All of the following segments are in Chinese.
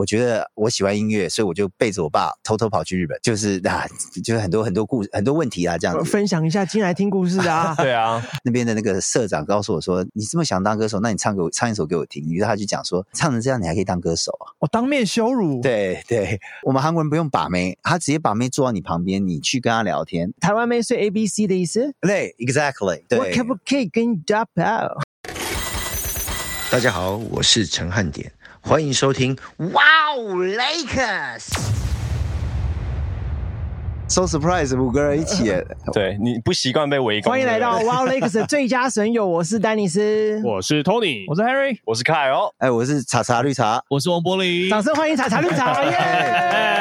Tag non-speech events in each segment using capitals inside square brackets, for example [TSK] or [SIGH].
我觉得我喜欢音乐，所以我就背着我爸偷偷跑去日本，就是啊，就是很多很多故事很多问题啊，这样子。分享一下进来听故事的啊。[LAUGHS] 对啊，那边的那个社长告诉我说：“你这么想当歌手，那你唱给我唱一首给我听。”于是他就讲说：“唱成这样，你还可以当歌手啊我当面羞辱，，对对，我们韩国人不用把妹，他直接把妹坐到你旁边，你去跟他聊天。台湾妹是 A B C 的意思。对，exactly，我对。可不可以跟你打炮？大家好，我是陈汉典，欢迎收听。哇哦，Lakers！So surprise，五个人一起耶，[LAUGHS] 对你不习惯被围攻。欢迎来到 Wow Lakers 的最佳损友，[LAUGHS] 我是丹尼斯。我是 Tony，我是 Harry，我是凯哦，哎，我是茶茶绿茶，我是王柏林。掌声欢迎茶茶绿茶，[LAUGHS] 耶！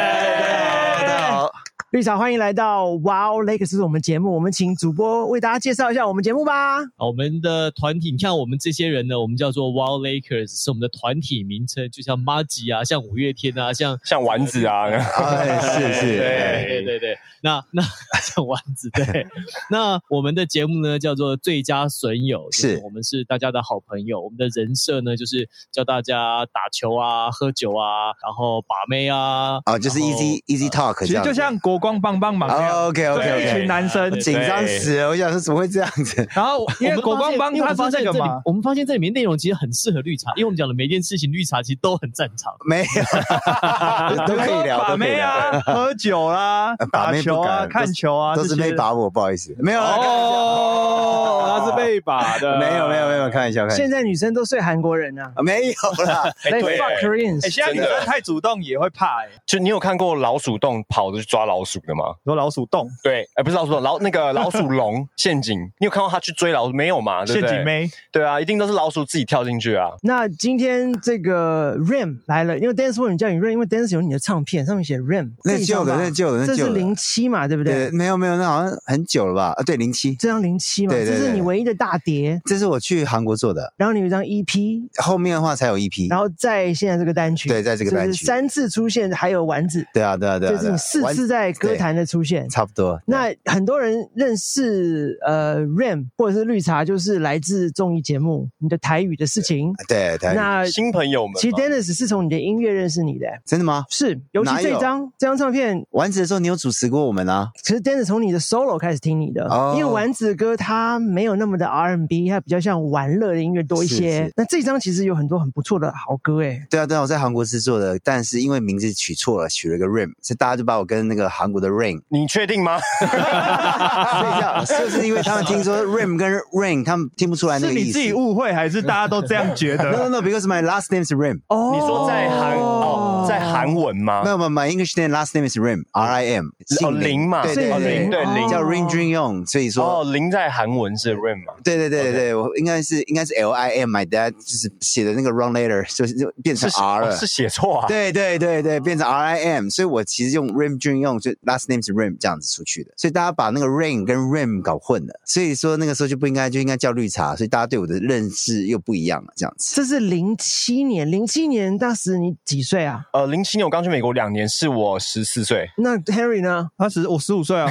绿茶欢迎来到 Wow Lakers 是我们节目，我们请主播为大家介绍一下我们节目吧。啊我们的团体，你看我们这些人呢，我们叫做 Wow Lakers，是我们的团体名称，就像 Maggi 啊，像五月天啊，像像丸子啊，哎，是是，对对对对，那 [LAUGHS] 那像丸子对，[LAUGHS] 那我们的节目呢叫做最佳损友，就是我们是大家的好朋友，我们的人设呢就是教大家打球啊、喝酒啊，然后把妹啊，啊，就是 easy easy talk 这样子，其实就像国光帮帮忙 OK。OK OK 一群男生，紧张死了，我想说怎么会这样子？然后因为我们国光帮他们发现这里我们发现这里面内容其实很适合绿茶，因为我们讲的每一件事情，绿茶其实都很擅长。没有，[LAUGHS] 都可以聊，把都可以聊。妹啊，喝酒啦，打球啊，看球啊，都是被把我，不好意思，没有哦他是被把的，没有没有没有，开玩笑，开玩笑。现在女生都睡韩国人啊。啊没有啦，[LAUGHS] 对。Koreans。哎，现在女生太主动也会怕哎，就你有看过老鼠洞跑着去抓老鼠的吗？说老鼠洞、对，哎，不是老鼠洞，老那个老鼠笼 [LAUGHS] 陷阱，你有看到他去追老鼠没有嘛？对不对陷阱？没，对啊，一定都是老鼠自己跳进去啊。那今天这个 Ram 来了，因为 Dance 为什么叫你 Ram？因为 Dance 有你的唱片，上面写 Ram，那这一张旧的吧那旧的那这是旧的零七嘛，对不对？对，没有没有，那好像很久了吧？啊，对，零七，这张零七嘛，对对这是你唯一的大碟。这是我去韩国做的，然后你有一张 EP，后面的话才有一批。然后在现在这个单曲，对在这个单曲就是三次出现，还有丸子，对啊对啊对啊，对啊这是你四次在歌坛的出现。差不多。那很多人认识呃 Ram 或者是绿茶，就是来自综艺节目《你的台语的事情》。对对，那新朋友们，其实 Dennis 是从你的音乐认识你的，真的吗？是，尤其这张这张唱片，丸子的时候你有主持过我们啊？其实 Dennis 从你的 solo 开始听你的，哦因为丸子歌它没有那么的 R&B，它比较像玩乐的音乐多一些。是是那这张其实有很多很不错的好歌，哎，对啊对啊，我在韩国制作的，但是因为名字取错了，取了一个 Rim，所以大家就把我跟那个韩国的 Rain 你确定吗？[LAUGHS] 所以这样，就是因为他们听说 Rain 跟 Rain，他们听不出来那个意思。是你自己误会还是大家都这样觉得 [LAUGHS] No 得？no no，because my last name is Rain。哦你说在韩哦，在韩文吗没？有没有，my English name last name is Rim，R I M。哦，林嘛，对对哦对林对林叫 Rin Jun Yong，所以说哦，林在韩文是 Rim 嘛？对对对对对，我应该是应该是 L I M，my dad 就是写的那个 wrong letter，就是就变成 R 了。哦是写错啊？对对对对，变成 R I M，所以我其实用 Rim Jun 用，就 last name 是 Rim 这样子出去的，所以大家把那个 Rain 跟 Rim 搞混了，所以说那个时候就不应该就应该叫绿茶，所以大家对我的认识又不一样了，这样子。这是零七年，零七年当时你几岁啊？呃，零七年我刚去美国两年，是我十四岁。那 Harry 呢？他十我十五岁啊，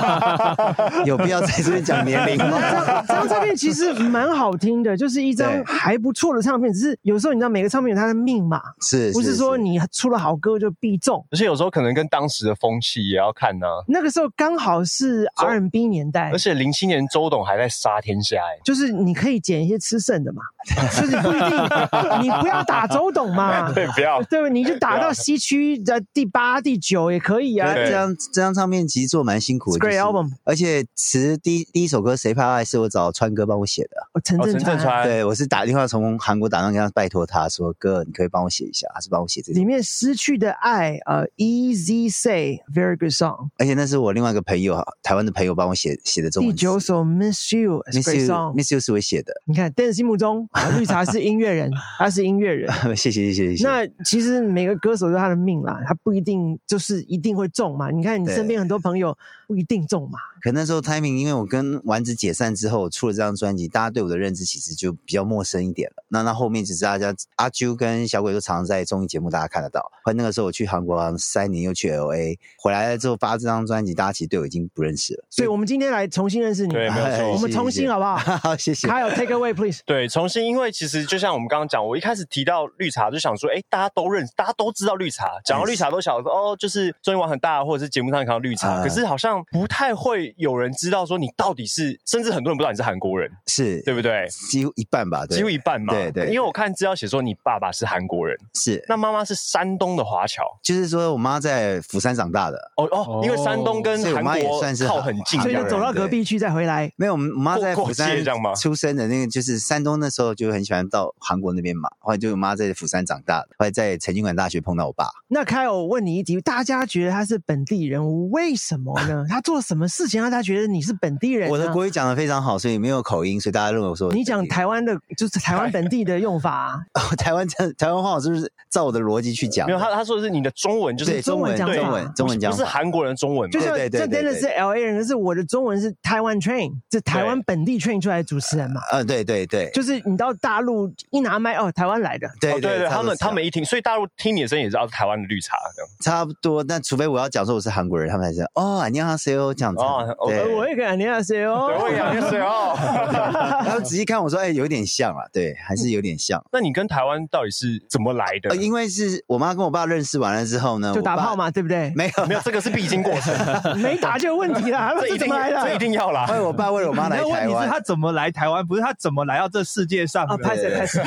[LAUGHS] [LAUGHS] 有必要在这边讲年龄这吗？张这张唱片其实蛮好听的，就是一张还不错的唱片。只是有时候你知道，每个唱片有它的命码，是，不是说你出了好歌就必中。而且有时候可能跟当时的风气也要看呢、那个时候刚好是 R&B 年代。而，且零七年周董还在杀天下、哎，就是你可以捡一些吃剩的嘛，[LAUGHS] 就是不一定，[LAUGHS] 你不要打周董嘛，[LAUGHS] 对，不要。对？你就打到西区的第八、第九也可以啊。这张这张唱片其实做蛮辛苦的 great album 而且词第一第一首歌《谁怕爱》是我找川哥帮我写的，哦陈哦，振川。对我是打电话从韩国打电话跟他拜托他说哥，你可以帮我写一下，还是帮我写这首。里，面失去的爱，呃，Easy Say，very good song。而且那是我另外一个朋友，台湾的朋友帮我写写的中第文第。九首 Miss You，is a Miss You，Miss You 是我写的，你看，但是心目中 [LAUGHS] 啊绿茶是音乐人，他是音乐人。[LAUGHS] 谢谢谢谢谢谢。那其实每个歌手都有他的命啦，他不一定就是一定会中嘛。你看你身边很多朋友不一定中嘛。可那时候 timing，因为我跟丸子解散之后出了这张专辑，大家对我的认知其实就比较陌生一点了。那那后面只是大家阿啾跟小鬼都常常在综艺节目大家看得到。后来那个时候我去韩国三年，又去 L A，回来了之后发这张专辑，大家其实对我已经不认识了。所以我们今天来重新认识你，对没有错我们重新好不好？[LAUGHS] 好，谢谢。还有 take away please。对，重新，因为其实就像我们刚刚讲，我一开始提到绿茶，就想说，哎，大家都认识，大家都知道绿茶，讲到绿茶都晓得说哦，就是综艺网很大，或者是节目上看到绿茶，啊可是好像不太会有人知道说你到底是，甚至很多人不知道你是韩国人，是，对不对？几乎一半吧，对几乎一半嘛。对对因为我看资料写说你爸爸是韩国人，是。那妈妈是山东的华侨。就是说我妈在釜山长大的，哦哦，因为山东跟韩所以我妈也国算是靠很近，所以就走到隔壁去再回来。没有，我们我妈在釜山出生的那个，就是山东那时候就很喜欢到韩国那边嘛。后来就我妈在釜山长大的，后来在成均馆大学碰到我爸。那凯尔，我问你一题，大家觉得他是本地人，为什么呢？[LAUGHS] 他做了什么事情让大家觉得你是本地人？我的国语讲的非常好，所以没有口音，所以大家认为我说你讲台湾的，就是台湾本地的用法啊、[LAUGHS] 台湾讲台湾话，我是不是照我的逻辑去讲没？有他他说的是你的中文就是对中文中文中文讲法不是韩国人的中文嘛，就像对对对对对这真的是 L A 人，可是我的中文是台湾 train，是台湾本地 train 出来的主持人嘛。嗯，对对对，就是你到大陆一拿麦，哦，台湾来的，对哦对对，他们差不多是这样他们一听，所以大陆听你的声音也知道是台湾的绿茶这样。差不多。但除非我要讲说我是韩国人，他们才知道哦，안녕하세요这样子。哦对呃，我也跟你要 say 哦，对，我也想是哦。然后仔细看我说，哎，有点像啊，对，还是有点像。[LAUGHS] 那你跟台湾到底是怎么来的呃，？因为是我妈跟我爸认识完了之后呢，我爸就打炮？嘛，对不对？没有没有， 这个是必经过程，[LAUGHS] 没打就有问题啦，[LAUGHS] 这这一定来的？这一定要啦因。为我爸为了我妈来你的问题是，他怎么来台湾，不是他怎么来到这世界上。拍谁拍谁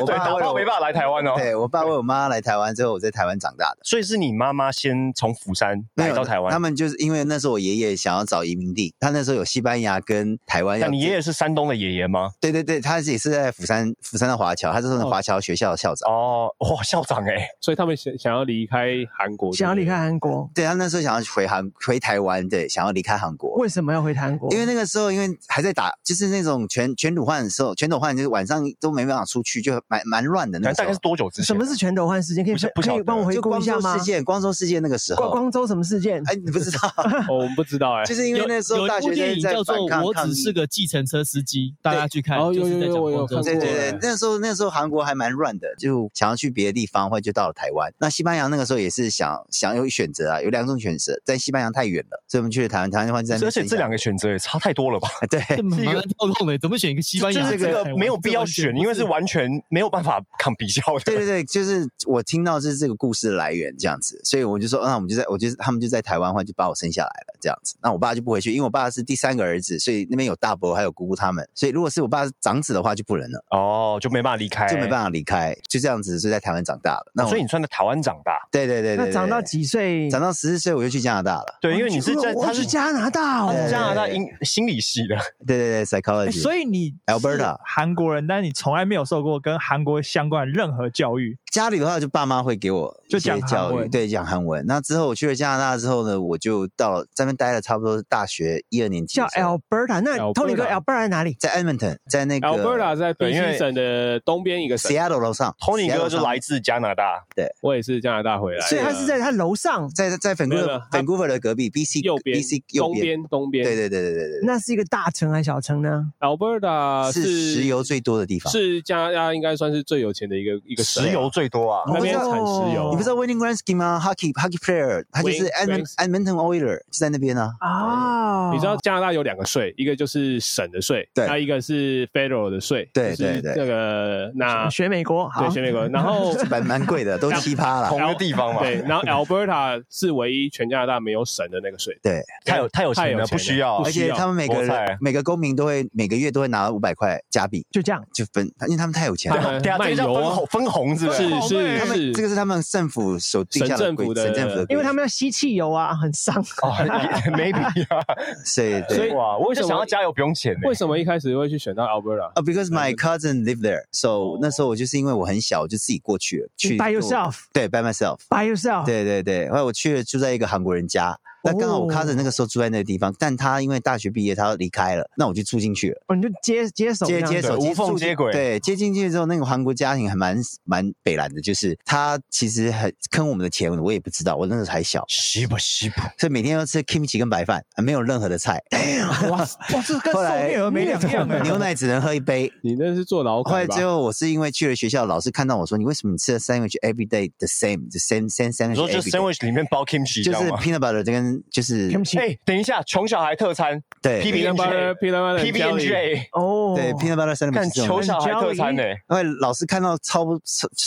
我爸我没办法来台湾哦。对我爸为我妈来台湾之后，我在台湾长大的。所以是你妈妈先从釜山来到台湾他。们就是因为那时候我爷爷想要找移民地，他那时候有西班牙跟台湾要。那你爷爷是山东的爷爷吗？对对对，他也是在釜山釜山的华侨，他是那个华侨学校的校长。哦，哇，校长哎，所以他们想想要离开韩国，想要离开韩国，对他那时候想要回韩回台湾，对，想要离开韩国。为什么要回韩国？因为那个时候，因为还在打，就是那种全全斗焕的时候，全斗焕就是晚上都没办法出去，就蛮蛮乱的那个时候大概是。多久之前？什么是全斗焕事件？可以不可以帮我回就光顾一下吗州事？件，光州事件那个时候，光光州什么事件？哎，你不知道，[LAUGHS] 哦，我们不知道哎。就是因为那时候有大学一部电影生在叫做反《我抗抗议只是个计程车司机》，大家去看，哦有就是在讲有有我有看过对对对对，那时候那时候韩国还蛮乱的，就想要去别的地方，或者就到了台湾。那西班牙那个时候也是想想有选择啊，有两种选择，在西班牙太远了，所以我们去了台湾，台湾的话而且这两个选择也差太多了吧？[LAUGHS] 对这蛮蛮跳动的，怎么选一个西班牙？就是这个没有必要选，因为是完全没有办法抗比较的。对对对，就是我听到是这个故事的来源这样子，所以我就说，那我们就在，我就是他们就在台湾，话就把我生下来了这样子。那我爸就不回去，因为我爸是第三个儿子，所以那边有大伯还有姑姑他们，所以如果是我爸是长子的话就不能了，哦，就没办法离开，就没办法离开，就这样子是在台湾长大了。那我所以你算在台湾长大，对对对对，对那长到几岁？长到十四岁我就去加拿大了。对，因为你是在他是加拿大。哦他，是加拿大英心理系的，对对对，psychology。欸所以你 Alberta 韩国人，但是你从来没有受过跟韩国相关的任何教育。家里的话，就爸妈会给我就讲韩教育，文。对，讲韩文。那之后我去了加拿大之后呢，我就到了在那边待了差不多大学一二年级叫，Alberta。那 Tony 哥 Alberta 在哪里？在 Edmonton，在那个 Alberta 在对因为 BC 省的东边一个，Seattle 楼上。Tony 哥就来自加拿大，对。我也是加拿大回来。的，所以他是在他楼上，在在没有没 Vancouver Vancouver 的隔壁，BC 右边 BC 右边东边。对对对对对对，那是一个大城还是小城呢？Alberta 是石油最多的地方。是加拿大应该算是最有钱的一个一个省石油最多啊。那边哦产石油。你不知道 Wayne Gretzky 吗？Hockey Hockey player，他就是 Edmonton Oiler，就在那边呢啊。哦，你知道加拿大有两个税，一个就是省的税，对还有一个是 federal 的税，对对对那个那学美国好对，学美国，然后 [LAUGHS] 蛮蛮贵的，都奇葩了。同一个地方嘛，对，然后 Alberta 是唯一全加拿大没有省的那个税，对，太有太有钱了，钱不需要。而且他们每个人每个公民都会每个月都会拿五百块加币，就这样。就分，因为他们太有钱了。对等下这个叫分红分红是不是？是是他们这个是他们政府所定下的规省政府的政府的，因为他们要吸汽油啊，很伤。哦，[LAUGHS] maybe [LAUGHS] 啊。所以所以对。哇，我就为什么想要加油不用钱呢为。什么一开始会去选到 Alberta？啊、b e c a u s e my cousin lived there，so、那时候我就是因为我很小，我就自己过去了，去 By yourself 对，by myself，By yourself，对对对。后来我却，住在一个韩国人家，那刚好我哦 cousin 那个时候住在那个地方，但他因为大学毕业，他要离开了，那我就住进去了，哦，你就接接手接接手无缝接轨对，接进去之后，那个韩国家庭还蛮蛮北蓝的，就是他其实很坑我们的钱，我也不知道，我那时候还小，西不西不？所以每天要吃 kimchi 跟白饭，没有任何的菜，[LAUGHS] 哇哇，这跟受后来虐儿没两样哎。牛奶只能喝一杯。你那是坐牢后来？最后我是因为去了学校，老师看到我说：“你为什么你吃的 sandwich every day the same，the same same 你 sandwich 说就 every day？” sandwich 里面包 kimchi 就是？peanut butter 跟边就是哎，等一下，穷小孩特餐对。P B N J P P B N J，哦，对 butter sandwich 看是这种穷小孩特餐呢，因为老师看到超不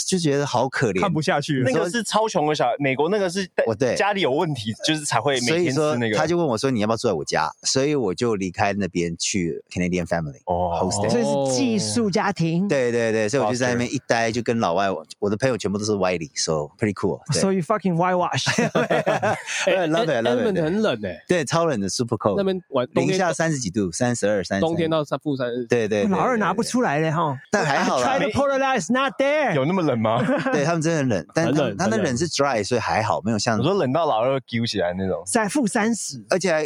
就觉得好可怜，看不下去那。个是超穷的小孩，美国那个是我对。家里有问题，就是才会每所以说天吃那个。他就问我说你要不要住在我家，所以我就离开那边去 Canadian family 哦。hosted。所以是寄宿家庭。对对对，所以我就在那边一待就跟老外，我的朋友全部都是 Wiley，so pretty cool。So you fucking whitewash，I [LAUGHS] love it, I love Edmond it。很冷哎，对，超冷的 super 那 cold，边晚冬天零下三十几度，三十二、三冬天到三负三十，对对，老二拿不，出来嘞哈。但还好啦 Try to polarize, not there。有那么冷吗？[LAUGHS] 对对他们真的很冷，但他冷他的冷是 dry，所以还好，没有像我，说冷到老二揪起来那种，在负三十，而且还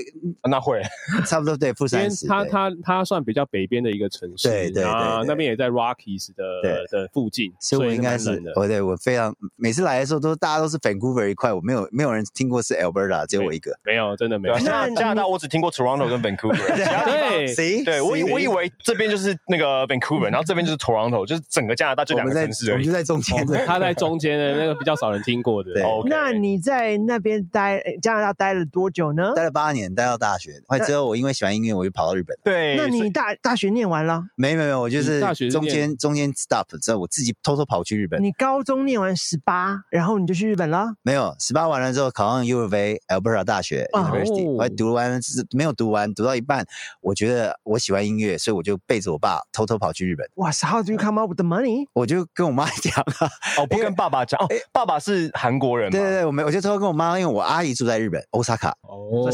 那会 [LAUGHS] 差不多对负三十。对它它它算比较北边的一个城市，对对那边也在 Rockies 的对的附近，所以我应该是。我对我非常每次来的时候都大家都是 Vancouver 一块，我没有没有人听过是 Alberta，只有我一个。没有，真的没有。加拿加拿大我只听过 Toronto 跟 Vancouver，[LAUGHS] 对，谁？对我以我以为这边就是那个 Vancouver，然后这边就是 Toronto，就是整个加拿大就两个城市而已我们就。在中间的。它在中间的那个比较少人听过的。对那你在那边待呃加拿大待了多久呢？待了八年，待到大学。后来之后，我因为喜欢音乐，我就跑到日本。对，那你大大学念完了，没没有没，我就是大学中间中间 stop 之后，我自己偷偷跑去日本。你高中念完十八，然后你就去日本了。没有，十八完了之后考上 U of A Alberta 大学我还读完是没有读完，读到一半，我觉得我喜欢音乐，所以我就背着我爸偷偷跑去日本。哇塞，How do you come up with the money？我就跟我妈讲啊，哦，不跟爸爸讲哦，爸爸是韩国人嘛对对对，我没我就偷偷跟我妈，因为我阿姨住在日本 Osaka，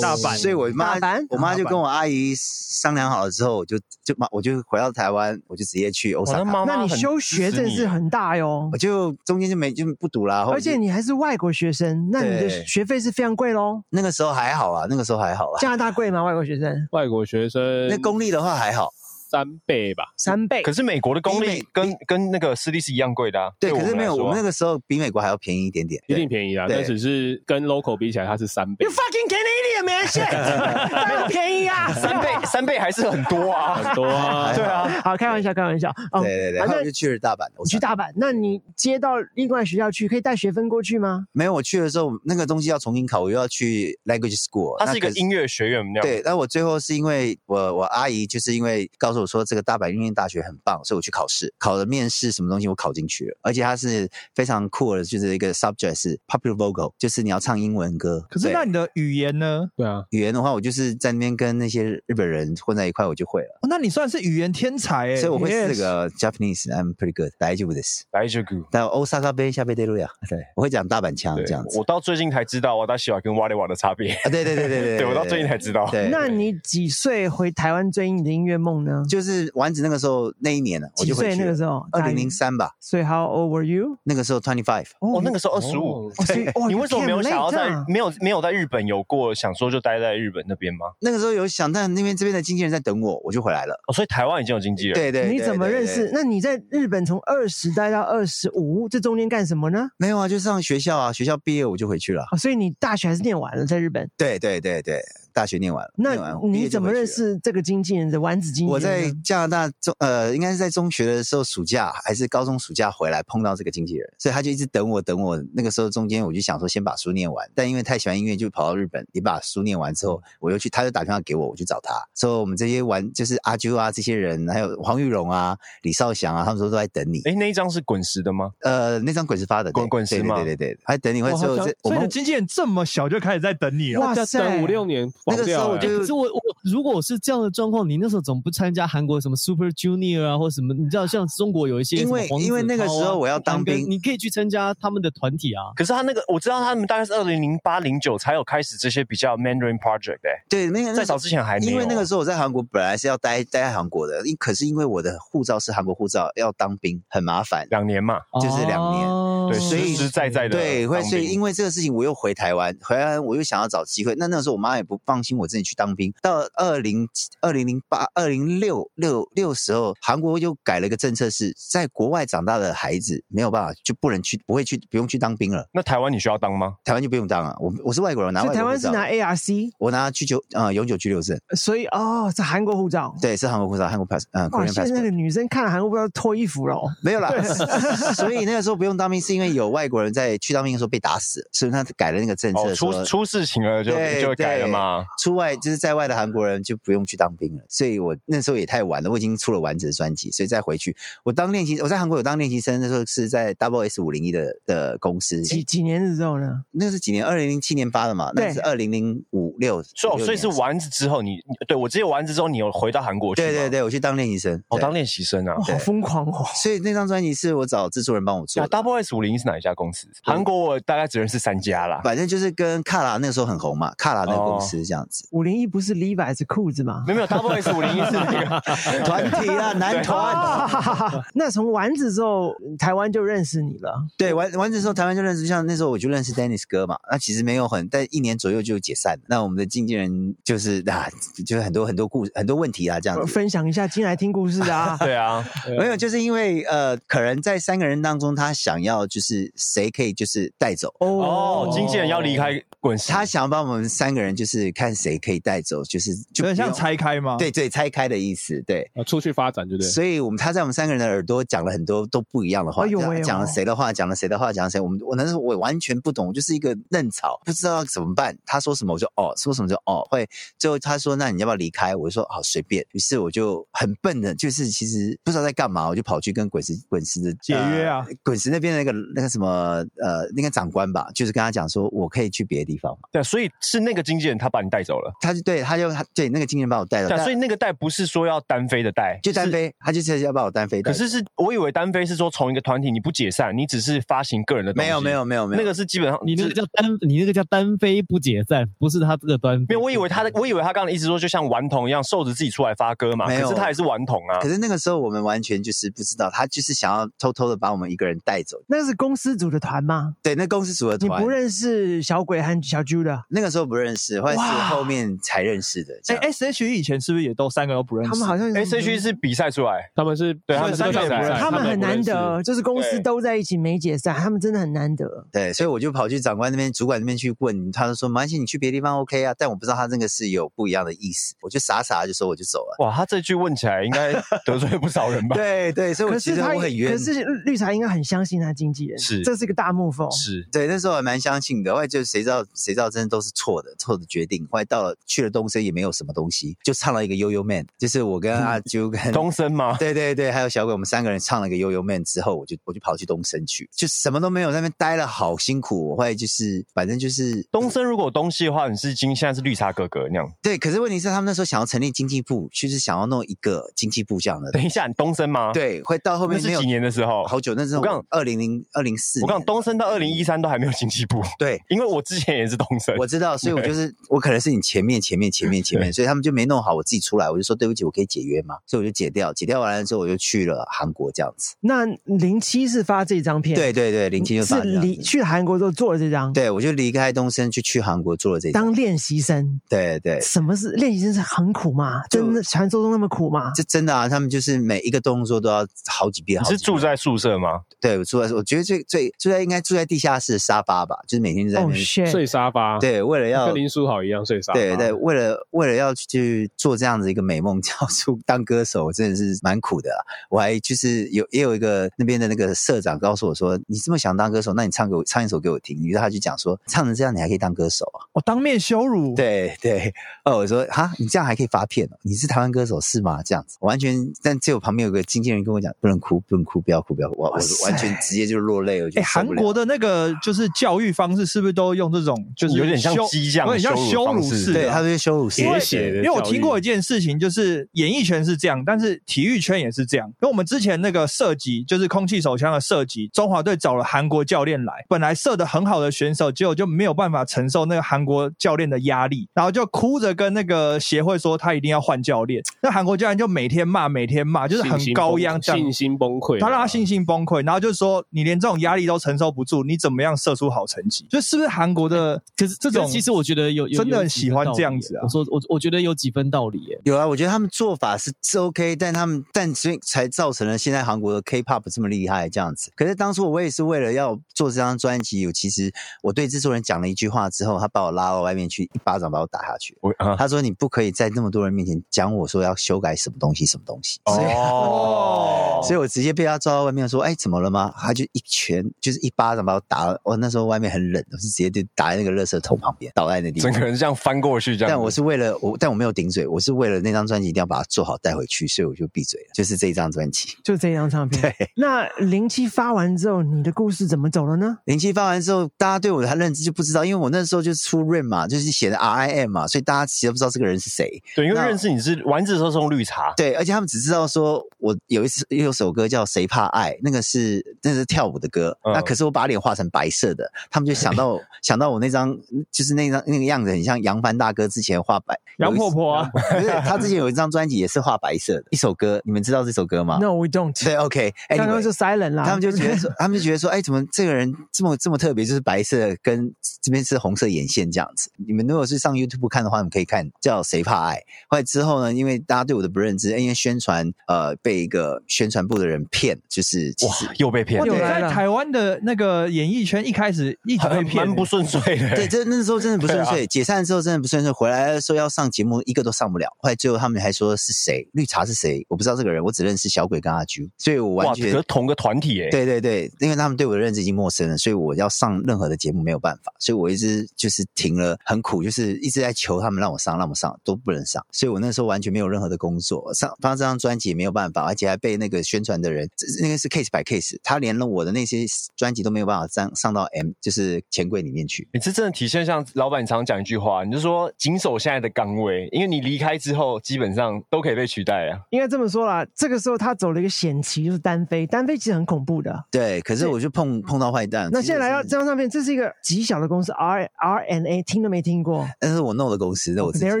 大阪。所以我妈我妈就跟我阿姨商量好了之后，我就就妈我就回到台湾，我就直接去 Osaka，妈妈那你休支持你学真的是很大哟。我，就中间就没就不读啦。而且你还是外国学生，那你的对。学费是非常贵喽。那个时候还好啊，那个时候还好啊。加拿大贵吗？外国学生外国学生那公立的话还好，三倍吧，三倍可。是美国的公立跟跟那个私立是一样贵的啊。对，可是没有，我们那个时候比美国还要便宜一点点。一定便宜啊，对但只是跟 local 比起来，它是三倍 You。fucking Canadian man shit，[LAUGHS] 当然便宜啊，三倍三倍还是很多啊。[LAUGHS] 很多啊，[LAUGHS] 对啊，好，开玩笑，开玩笑。哦对对对，然后我就去了大阪。我你去大阪，那你接到另外学校去，可以带学分过去吗？没有，我去的时候那个东西要重新考，我又要去 language school。它是一个音乐学院那样。对，但我最后是因为我我阿姨就是因为告诉我说这个大阪音乐大学很棒，所以我去考试，考了面试什么东西我考进去了，而且它是非常酷的，就是一个 subject 是 popular vocal，就是你要唱英文歌。可是那你的语言呢？对啊，语言的话，我就是在那边跟那些日本人混在一块，我就会了。哦那你算是语言天才哎，所以我会四个 Japanese，I'm pretty good，大丈夫です。来这个。但 Osaka 杯下杯对路呀，对，我会讲大阪腔对这样子我。到最近才知道，我大喜欢跟瓦里瓦的差别。啊，对对对对对对我到最近才知道。对，那你几岁回台湾追你的音乐梦呢？就是丸子那个时候那一年呢，我几岁就回去那个时候？二零零三吧，所以 How old were you？那个时候 twenty five。哦，那个时候二十五。哦所以哦你为什么没有想要 you 在没有没有在日本有过想说就待在日本那边吗？那个时候有想，但那边这边的经纪人在等我，我就回来了。哦，所以台湾已经有经纪人。对对，对你怎么对认识？那你在日本从二十待到二十五，这中间干什么呢？没有啊，就上学校啊，学校毕业我就回去了。哦，所以你大学还是念完了，在日本。对对对对，大学念完了。念完那你怎么认？识这个经纪人的丸子经纪人？我在加拿大中呃，应该是在中学的时候，暑假还是高中暑假回来碰到这个经纪人，所以他就一直等我等我。那个时候中间我就想说先把书念完，但因为太喜欢音乐，就跑到日本，你把书念完之后，我又去，他就打电话给我，我去找他。所以我们这些玩就是阿啾啊这些人，还有黄玉荣啊、李少祥啊，他们说都在等你。哎，那一张是滚石的吗？呃，那张滚石发的，滚滚石嘛对对对对，还等你会之后我们经纪人这么小就开始在等你了。哇塞等五六年那个时候我就可是我我如果是这样的状况，你那时候怎么不参加韩国什么 Super Junior 啊，或什么？你知道像中国有一些因为因为那个时候我要当兵你可以去参加他们的团体啊。可是他那个我知道他们大概是二零零八零九才有开始这些比较 Mandarin project 哎，对那个在早之前还没有。因为那个时候我在韩国本来是要待待在韩国的，因可是因为我的护照是韩国护照，要当兵很麻烦。两年嘛，就是两年哦对，所以实实在在的对，会所以因为为这个事情，我又回台湾，回来我又想要找机会。那那个时候我妈也不放放心，我自己去当兵。到二零二零零八二零六六六时候，韩国又改了一个政策，是在国外长大的孩子没有办法就不能去，不会去，不用去当兵了。那台湾你需要当吗？台湾就不用当啊。我我是外国人，拿台湾是拿 ARC，我拿居久呃永久居留证，所以哦，是韩国护照。对，是韩国护照，韩国 pass，嗯、哇，Korean 现在那。个女生看了韩国护照脱衣服了哦。没有啦，[LAUGHS] 所以那个时候不用当兵，是因为有外国人在去当兵的时候被打死，所以他改了那个政策哦，出出事情了就就改了对嘛。出外就是在外的韩国人就不用去当兵了，所以我那时候也太晚了，我已经出了完整的专辑，所以再回去，我当练习，我在韩国有当练习生，那时候是在 Double S 五零一的的公司，几几年的时候呢？那是几年？二零零七年发的嘛，那是二零零五六，所以哦56年所以是丸子之后你，你对我只有丸子之后你有回到韩国去对对，对，我去当练习生，哦，当练习生啊，。好疯狂哦！所以那张专辑是我找制作人帮我做。Double S 五零是哪一家公司？韩国我大概只认识三家啦。反正就是跟卡拉那个时候很红嘛，卡拉那个公司这样子，五零一不是 Levi's 裤子吗？没有没有，Double S 五零一是那个 [LAUGHS] [LAUGHS] 团体啊，男团。那从丸子之后，台湾就认识你了。对，丸丸子之后，台湾就认识，像那时候我就认识 Dennis 哥嘛。那其实没有很，但一年左右就解散了。那我们的经纪人就是啊，[LAUGHS] 就是很多很多故很多问题啊，这样子。分享一下进来听故事的啊。对啊，没有，就是因为呃，可能在三个人当中，他想要就是谁可以就是带走，哦，经纪人要离开滚石，他想要把我们三个人就是看谁可以带走，就是就有点像拆开吗？对对拆开的意思，对。呃，出去发展，对不对？所以我们他在我们三个人的耳朵讲了很多都不一样的话，讲了谁的话，讲了谁的话，讲了谁。我们我那时候我完全不懂，我就是一个嫩草，不知道怎么办。他说什么我就哦，说什么就哦。会最后他说那你要不要离开？我就说好随便。于是我就很笨的，就是其实不知道在干嘛，我就跑去跟滚石滚石的解约啊呃滚石那边的那个那个什么呃那个长官吧，就是跟他讲说我可以去别的地方嘛。对，所以是那个经纪人他把你带走了。他就对他就他对那个经纪人把我带走，对所以那个带不是说要单飞的带，就单飞，他就是要把我单飞。可是是我以为单飞是说从一个团体你不解散，你只是发行个人的东西。没有没有没有没有那个是基本上你那个叫单，你那个叫单飞不解散，不是他这个单飞。没有，我以为他的，我以为他刚刚的意思说，就像顽童一样，瘦子自己出来发歌嘛。没有可是他也是顽童啊可。是那个时候我们完全就是不知道，他就是想要偷偷的把我们一个人带走。那是公司组的团吗？对，那公司组的团你不，认识小鬼和小猪的？那个时候不认识，或者是后面才认识的。这哎样，S H E 以前是不是也都三个都不认识？他们好像 S H E 是比赛出来，他们是对他们三个是比赛他们很难得，就是公司都在一起没解散，他们真的很难得。对，所以我就跑去长官那边、主管那边去问，他就说：“没关系，你去别的地方 OK 啊。”但我不知道他那个是有不一样的意思，我就傻傻地就说我就走了。哇，他这句问起来应该得罪不少人吧？[LAUGHS] 对对，所以我其实他我很冤。可是绿茶应该很相信他经纪人，是这是一个大幕后。是，对，那时候还蛮相信的，后来就谁知道谁知道真的都是错的，错的决定。后来到了去了东森也没有什么东西，就唱了一个悠悠 man，就是我跟阿啾跟 [LAUGHS] 东森吗？[LAUGHS] 对对对，还有小鬼，我们三个人唱了一个悠悠 man 之后，我就我就跑去东森去，就什么都没有，在那边待了好辛苦。我后来就是反正就是东森如果有东西的话，你是今现在是绿茶哥哥那样。对，可是问题是他们那时候想要成立经济部，就是想要弄一个经济部这样的。等一下，你东森吗？，对，会到后面是几年的时候？好久，那时候我刚二零零二零四。我刚东森到二零一三都还没有经济部，对。因为我之前也是东森。我知道，所以我就是我可能是你前面前面前面前面，[LAUGHS] 所以他们就没弄好，我自己出来，我就说对不起，我可以解约吗？所以我就解掉，解掉完了之后我就去了韩国这样子。那零七是发这张片，对对对，零七就是离去韩国之后做了这张，对，我就离开东升去去韩国做了这张。当练习生。对对，什么是练习生？是很苦吗？真的传说中那么苦吗？这真的啊，他们就是每一个动作都要好几遍。你好是住在宿舍吗？对，我住在，我觉得最最住在应该住在地下室的沙发吧，就是每天就在！睡沙发，，对，为了要跟林书豪一样睡沙发，对对，为了为了要去做这样子一个美梦，叫出当歌手，真的是蛮苦的啊。我还就是有也有一个那边的那个社长告诉我说，你这么想当歌手，那你唱给我唱一首给我听。于是他就讲说，唱成这样你还可以当歌手啊？我当面羞辱。，对对，哦，我说哈，你这样还可以发片哦？你是台湾歌手是吗？这样子，我完全，但只有旁边有个经纪人跟我讲，不能哭，不能哭，不要哭，不要哭，我我完全直接就落泪，我就哎，韩国的那个就是教育方式，是不是都用这种就是有点像激将有点像羞辱式的？对他们是羞辱式铁血的因为我听过一件事情，就是演艺圈是这样，但是体育圈也是这样。因为我们之前那个射击，就是空气手枪的射击，中华队找了韩国教练来，本来射的很好的选手，结果就没有办法承受那个韩国国教练的压力，然后就哭着跟那个协会说他一定要换教练。那韩国教练就每天骂，每天骂，就是很高压这样，信心崩溃，他让他信心崩溃，然后就是说你连这种压力都承受不住，你怎么样射出好成绩？就是不是韩国的？可是这种其实我觉得有有真的很喜欢这样子啊。我说我我觉得有几分道理耶。有啊，我觉得他们做法是是 OK，但他们但所以才造成了现在韩国的 K-pop 这么厉害这样子。可是当初我也是为了要做这张专辑，我其实我对制作人讲了一句话之后，他把我拉到外面去，一巴掌把我打下去。我啊他说你不可以在那么多人面前讲我说要修改什么东西什么东西。所以哦，[LAUGHS] 所以我直接被他抓到外面说：“哎，怎么了吗？”他就一拳，就是一巴掌把我打了。我那时候外面很冷，我是直接就打在那个垃圾桶旁边，倒在那地方。整个人这样翻过去这样。但我是为了我，但我没有顶嘴，我是为了那张专辑一定要把它做好带回去，所以我就闭嘴了。就是这一张专辑。就这张唱片。对，[LAUGHS] 那零七发完之后，你的故事怎么走了呢？零七发完之后，大家对我的认知就不知道，因为我那时候就是出 Rain 嘛，就是写的 R I M 嘛，所以大家其实不知道这个人是谁。对，因为认识你是丸子的时候是用绿茶，对，而且他们只知道说我有一次有首歌叫《谁怕爱》，那个是那是跳舞的歌，嗯那可是我把脸画成白色的，他们就想到 [LAUGHS] 想到我那张就是那张那个样子很像杨帆大哥之前画白杨婆婆啊，不是他之前有一张专辑也是画白色的一首歌，你们知道这首歌吗 No, we don't。对，OK，刚刚 anyway 就 silent 啦，他们就觉得说，他们就觉得说，哎，怎么这个人这么这么特别，就是白色跟这边是红色眼线这样子。你们如果是上 YouTube 看的话，你们可以看叫《谁怕爱》。后来之后呢，因为大家对我的不认知，因为宣传呃被一个宣传部的人骗，就是其实哇，又被骗哇，了，在台湾的那个演艺圈一开始一直被骗、蛮不顺遂的。对，这那时候真的不顺对遂。解散之后真的不顺遂，回来的时候要上节目，一个都上不了。后来最后他们还说是谁，绿茶是谁，我不知道这个人，我只认识小鬼跟阿菊，所以我，完全可是同个团体诶。对对对，因为他们对我的认知已经陌生了，所以我要上任何的节目没有办法，所以我一直就是停了，很苦，就是一直在求他们让我上，让我上都不能上，所以我那时候完全没有任何的工作，上发这张专辑也没有办法，而且还被那个宣传的人，这那个是 case by case，他连了我的那些专辑都没有办法上上到 M 就是钱柜里面去。你这真的体现像老板常讲一句话，你就说谨守现在的岗位，因为你离开之后，基本上都可以被取代啊。应该这么说啦。这个时候他走了一个险棋，就是单飞。单飞其实很恐怖的。对，可是我就碰碰到坏蛋。那现在来到这张唱片，这是一个极小的公司 R R N A，听都没听过。但是我弄的公司，那我自己 There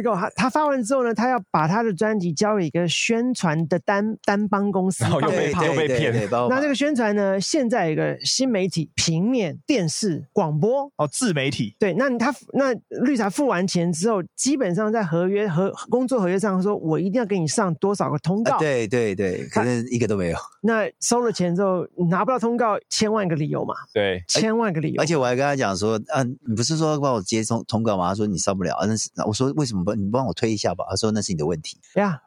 you go，他他发完之后呢，他要把他的专辑交给一个宣传的单单帮公司然 [LAUGHS] 后又被骗那这个宣传呢，现在有一个新媒体、平面、电视、广播。哦，自媒体对，那他那绿茶付完钱之后，基本上在合约和工作合约上说，我一定要给你上多少个通告。啊，对对对，可是一个都没有。那收了钱之后拿不到通告，千万个理由嘛，对，千万个理由。而且我还跟他讲说，嗯、你不是说帮我接通通告吗？他说你上不了，啊、那是我说为什么不你帮我推一下吧？他说那是你的问题。呀，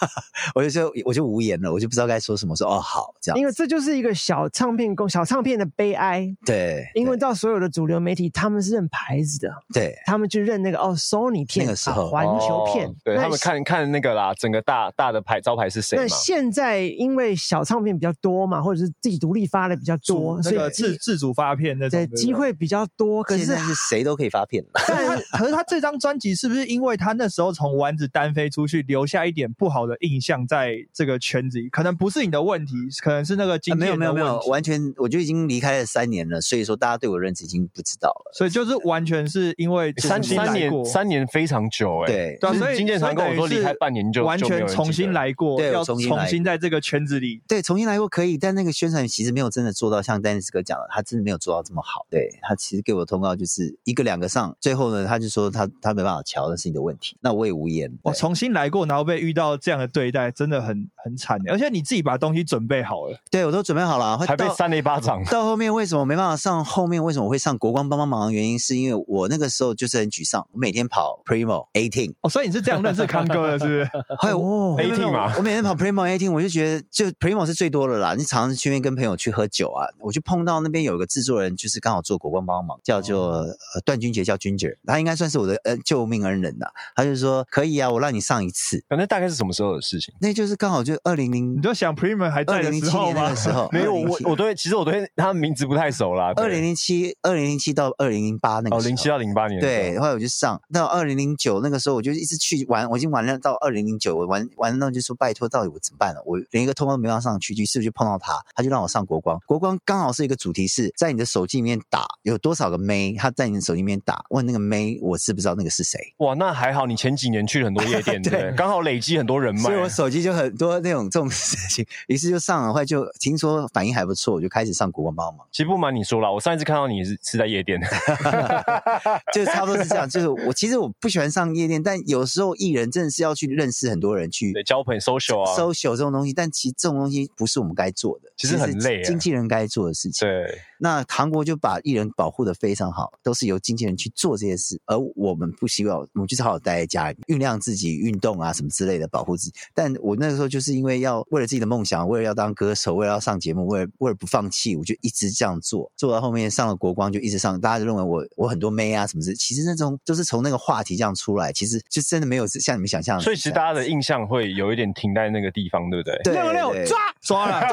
[LAUGHS] 我就说我就无言了，我就不知道该说什么。说哦好这样，因为这就是一个小唱片公小唱片的悲哀。对，因为到所有的主流媒体，他们是认牌子的，对他们就认那个哦，Sony 片，那个时候啊环球片哦，对他们看看那个啦，整个大大的牌招牌是谁那？现在因为小唱片比较多嘛，或者是自己独立发的比较多，所以个自自主发片那种对机会比较多。可是谁都可以发片了。可是他，可是他这张专辑是不是因为他那时候从丸子单飞出去，留下一点不好的印象在这个圈子里？可能不是你的问题，可能是那个没有没有没有完全我就已经离开了三年了，所以说大家对我认知已经不知道了。所以就是完全是因为三三年过三年非常久哎、对所以经纪人常跟我说离开半年就完全重新来过，对要重新重新在这个圈子里。对，重新来过可以，但那个宣传其实没有真的做到像丹尼斯哥讲的，他真的没有做到这么好。对他其实给我的通告就是一个两个上，最后呢他就说他他没办法瞧，那是你的问题，那我也无言。我对重新来过，然后被遇到这样的对待，真的很很惨。而且你自己把东西准备好了，对我都准备好了，还被扇了一巴掌。到后面为什么没办法上？后面为什么会上国光帮帮忙的原因，是因为我那个时候就是很沮丧，我每天跑 Primo eighteen，哦，所以你是这样认识康哥的，是不是？还有哦没有没有18嘛我每天跑 Primo eighteen，我就觉得就 Primo 是最多的啦。你常常去那边跟朋友去喝酒啊，我就碰到那边有一个制作人，就是刚好做国光帮忙，叫做、呃段君杰，叫 Ginger，他应该算是我的呃救命恩人呐。他就说可以啊，我让你上一次。反正大概是什么时候的事情？那就是刚好就二零零你就想 Prima 还在的时候吗个？时候，没有，我我对其实我对他名字不太熟啦。二零零七二零零七到二零零八那个哦，时候零七到零八年对，后来我就上到二零零九那个时候，我就一直去玩，我已经玩了到二零零九，我玩玩到就说拜托，到底我怎么办了？我连一个通告都没办法上去，于是我就碰到他，他就让我上国光。国光刚好是一个主题是在你的手机里面打有多少个妹，他在你的手机里面打问那个妹，我知不知道那个是谁？哇，那还好，你前几年去了很多夜店，[LAUGHS] 对？刚好累积很多人脉，所以我手机就很多那种这种事情，于是就上了，后来就听说反应还不错，我就开始上国光帮忙。其实不瞒你说了，我上一次看到你是是在夜店 [LAUGHS] [LAUGHS] 就差不多是这样。就是我其实我不喜欢上夜店，但有时候艺人真的是要去认识很多人，去对交朋友、social 啊，social 这种东西。但其实这种东西不是我们该做的，其实很累啊经纪人该做的事情。对。那韩国就把艺人保护的非常好，都是由经纪人去做这些事，而我们不希望，我们就是好好待在家里，酝酿自己运动啊什么之类的，保护自己。但我那个时候就是因为要为了自己的梦想，为了要当歌手，为了要上节目，为了为了不放弃，我就一直这样做，做到后面上了国光就一直上，大家就认为我我很多妹啊什么的，其实那种就是从那个话题这样出来，其实就真的没有像你们想象的。所以其实大家的印象会有一点停在那个地方，对不对？对六六抓抓了。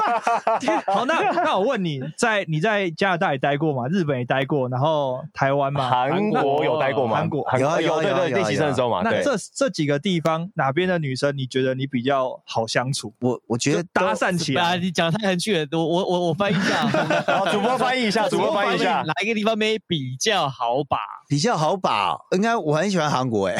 [LAUGHS] 好，那那我问你在你在加拿大也待过嘛？日本也待过，然后台湾嘛？韩国有待过吗？韩国有啊有啊对对，有啊有啊练习生的时候嘛，那这这几个地方哪边的女生你觉得你比较好相处？我我觉得就搭讪起啊，来，你讲太含蓄了，我我我我翻译一下，[LAUGHS] 好，[LAUGHS] 主播翻译一下，主播翻译一下。哪一个地方没比较好把？比较好把哦，应该我很喜欢韩国 [LAUGHS] 诶、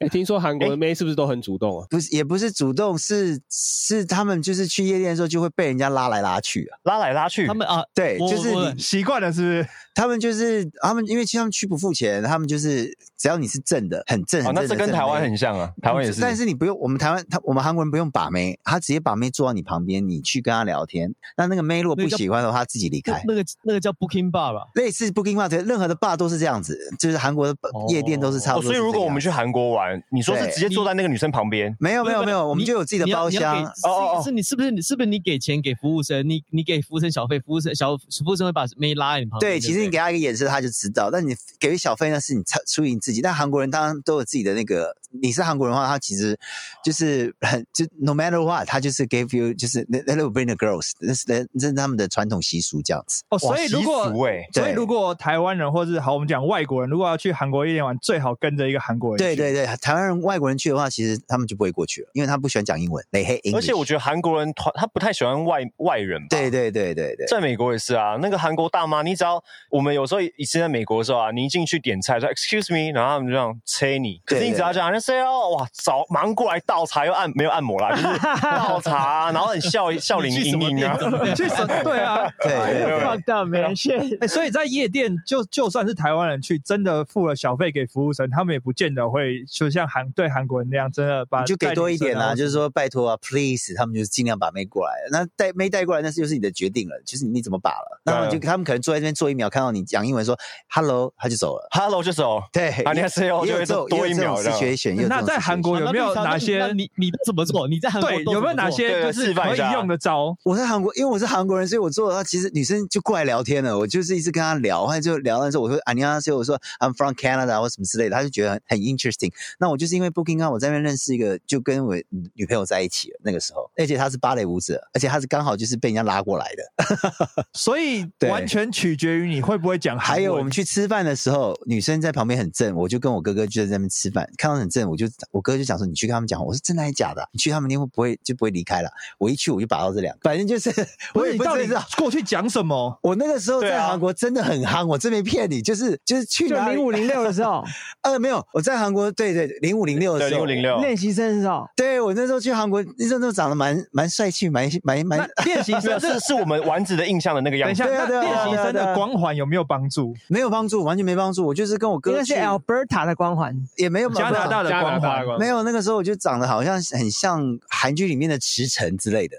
哎，听说韩国的妹是不是都很主动啊？不是，也不是主动，是是他们就是去夜店的时候就会被人家拉来拉去啊。拉来拉去，他们啊，对，就是习惯了是不是？他们就是他们，因为其实他们去不付钱，他们就是只要你是正的，很正。那这跟台湾很像啊，台湾也是。但是你不用，我们台湾他我们韩国人不用把妹，他直接把妹坐到你旁边，你去跟他聊天。那那个妹如果不喜欢的话，他自己离开。那那个那个叫 Booking Bar 吧？类似 Booking Bar，任何的 bar 都是这样子，就是韩国的夜店都是差哦，不多。所以如果我们去韩国玩，你说是直接坐在那个女生旁边，没有没有没有，我们就有自己的包厢。哦哦哦是是你是不是你是不是你给钱给服务生？你你给服务生小费，服务生小服务生会把妹拉在你旁边。对，其实你给他一个眼神，他就知道。但你给小费那是你出出于你自己。但韩国人当然都有自己的那个，你是韩国人的话，他其实就是很就 no matter what，他就是 give you 就是 let let bring the girls，那是那这是他们的传统习俗这样子。哦，所以如果所以如果台湾人或是好，我们讲外国人，如果要去韩国夜店玩，最好跟着一个韩国人。对对对，台湾人外国人去的话，其实他们就不会过去了，因为他不喜欢讲英文，they hate English。而且我觉得韩国人团他不太喜欢外外人吧。对对对对对，在美国也是啊，那个韩国大妈，你只要我们有时候以前在美国的时候啊，你一进去点菜说 Excuse me，然后他们就这样催你，可是你只要讲那谁哦，哇，早忙过来倒茶又按没有按摩啦，就是 [LAUGHS] 倒茶啊，然后很笑笑脸盈盈啊，去什对啊，对对对。fucked up man shit。哎、所以在夜店，就就算是台湾人去，真的付了小费给服务生，他们也不见得会就像韩对韩国人那样，真的把你就给多一点啦、啦，就是说拜托啊，please，他们就是尽量把妹过来。那带妹带过来，那是就是你的决定了，就是你怎么把了。那他们就他们可能坐在那边坐一秒，看到你讲英文说 hello，他就走了。Hello 就走，对，啊你还是有也有就多一秒这样 situation，也有那在韩国有没有哪些你你怎么做？你在韩国有没有哪些就是可以用的招？我在韩国，因为我是韩国人，所以我做的话，其实女生就过来聊天了。我就是一直跟她聊，后来就聊的时候，我说啊，你好，所以我说 I'm from Canada 或什么之类的，她就觉得很很 interesting。那我就是因为 Booking 啊，我在那边认识一个，就跟我女朋友在一起了。那个时候，而且她是芭蕾舞者，而且她是刚好就是被人家拉过来的。[LAUGHS] 所以完全取决于你会不会讲韩文。还有我们去吃饭的时候，女生在旁边很正，我就跟我哥哥就在那边吃饭，看到很正，我就我哥就讲说，你去跟他们讲，我说真的还是假的啊？你去他们一定会不会就不会离开了？我一去我就把到这两个，反正就是不 [LAUGHS] 我也是你到底不知道。过去讲什么？[LAUGHS] 我那个时候在韩国真的很夯，我真没骗你，就是就是去就哪里零五零六的时候，[LAUGHS] 呃没有，我在韩国对对零五零六的时候，零五零六，练习生的时候，对我那时候去韩国，那时候长得蛮蛮帅气，蛮蛮蛮练习生是是我们丸子的印象的那个样子等一下，。那对啊对啊练习生的光环有没有帮助？没有帮助，完全没帮助。我就是跟我哥，那是，Alberta 的光环。也没有加拿大的加拿光环大的光没有，那个时候我就长得好像很像韩剧里面的池诚之类的。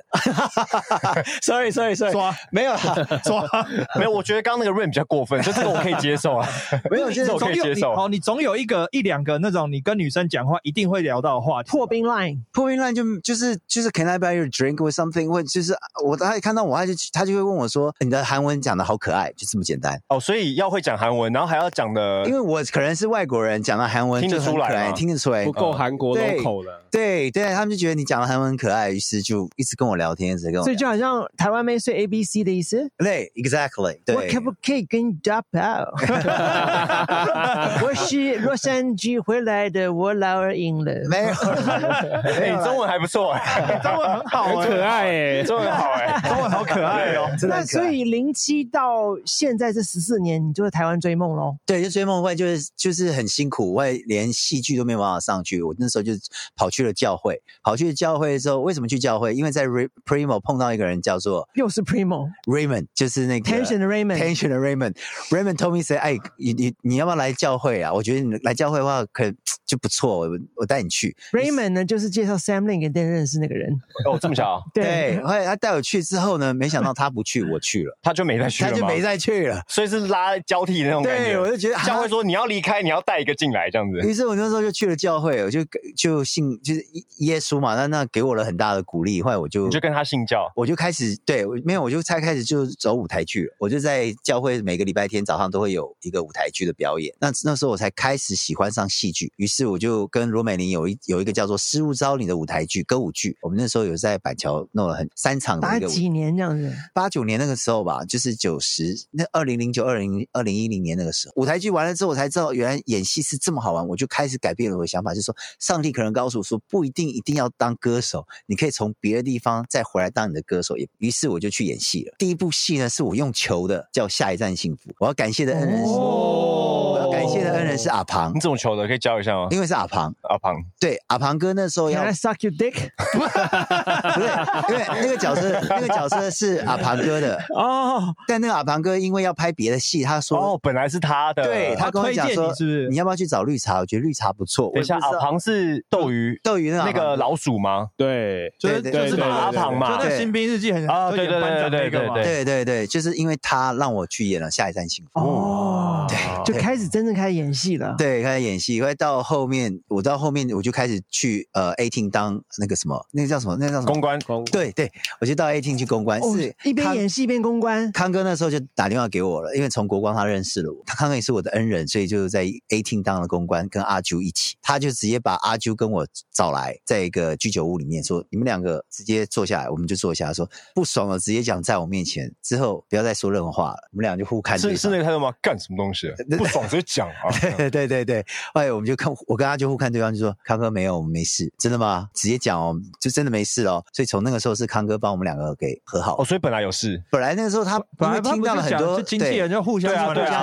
sorry sorry sorry，抓没有 [LAUGHS] 没有，我觉得刚刚那个 rain 比较过分，就这个我可以接受啊。[LAUGHS] 没有，就是这我可以接受。你哦，你总有一个一两个那种你跟女生讲话一定会聊到的话题。破冰 line，破冰 line 就就是就是 Can I buy you a drink with something？问就是我他看到我，他就他就会问我说：“你的韩文讲的好可爱，就这么简单。哦，所以要会讲韩文，然后还要讲的，因为我可能是外国人，讲到韩文听得出来听得不够韩国对 local 的。对对，他们就觉得你讲的韩文很可爱，于是就一直跟我聊天，一直跟我聊所以就好像台湾妹是 A B C 的意思。对，exactly，我可不可以跟你打炮？我是洛杉矶回来的，我老二赢了。没有，哎，中文还不错哎，中文很好可爱哎、中文好哎，[LAUGHS] 中文好可爱哦。真的那所以零七到现在这十四年，你就在台湾追梦喽？对，就追梦外就是就是很辛苦，我也连戏剧都没有办法上去。我那时候就跑去了教会，跑去教会的时候，为什么去教会？因为在 Primo 碰到一个人叫做又是 Primo Raymond，就是那个 Tension 的 Raymond。Tension 的 Raymond。Raymond told me say，哎，你你你要不要来教会啊？我觉得你来教会的话，可 [TSK] 就不错，我我带你去。Raymond 呢，就是介绍 Sam Lin 给 Dan 认识那个人。哦，这么巧，对，后来他带我去之后呢，没想到他不去，我去了，[LAUGHS] 他就没再去了他就没再去了。所以是拉交替的那种感觉。对，我就觉得啊教会说你要离开，你要带一个进来这样子。于是我那时候就去了教会，我就就信就是耶稣嘛，那那给我了很大的鼓励。后来我就你就跟他信教，我就开始对我没有，我就才开始就走舞台剧了。我就在教会每个礼拜天早上都会有一个舞台剧的表演。那那时候我才开始喜欢上戏剧，于是我就跟罗美玲有一有一个叫做《失物招领》的舞台剧歌舞剧。我们那时候有在板桥弄了很三场的一个舞打几年这样子，八九年那个时候吧，就是九十那二零零九二零二零一零年那个时候，舞台剧完了之后，我才知道原来演戏是这么好玩，我就开始改变了我的想法，就是说上帝可能告诉我说，不一定一定要当歌手，你可以从别的地方再回来当你的歌手。也于是我就去演戏了。第一部戏呢是我用求的，叫《下一站幸福》。我要感谢的恩人是，我要感谢的恩人是阿庞你，怎么求的？可以教一下吗？因为是阿庞。阿庞，对，阿庞哥那时候 Can 要 I suck your dick？[LAUGHS] 不是，因为那个角色那个角色是阿庞哥的，哦，但那个阿庞哥因为要拍别的戏，他说哦，本来是他的。对他跟我讲说，你是不是你要不要去找绿茶？我觉得绿茶不错。等一下，阿庞是斗鱼斗鱼那那个老鼠吗？对，就是对就是对对阿庞嘛就那新兵日记很啊对对对对对对对对，就是因为他让我去演了《下一站幸福》。哦，对就开始真正开始演戏了。对，开始演戏，后来到后面，我到后面我就开始去呃 A Team 当那个什么，那个叫什么？那个叫什么？公关公对对，我就到 A Team 去公关，哦是，一边演戏一边公关。康哥那时候就打电话给我了，因为从国光他认识了我，他康哥也是我的恩人，所以就在 A Team 当了公关，跟阿啾一起，他就直接把阿啾跟我找来，在一个居酒屋里面说，你们两个直接坐下来，我们就坐下来说不爽了，直接讲在我面前，之后不要再说任何话了，我们俩就互看对是是那个态度吗？干什么东西？[LAUGHS] 不爽直接讲啊！[LAUGHS] 对对对对，哎我们就看，我跟他就互看对方，就说康哥没有，我们没事，真的吗？直接讲哦，就真的没事哦。所以从那个时候是康哥帮我们两个给和好。哦，所以本来有事，本来那个时候他因为本来听到了很多经纪人就互相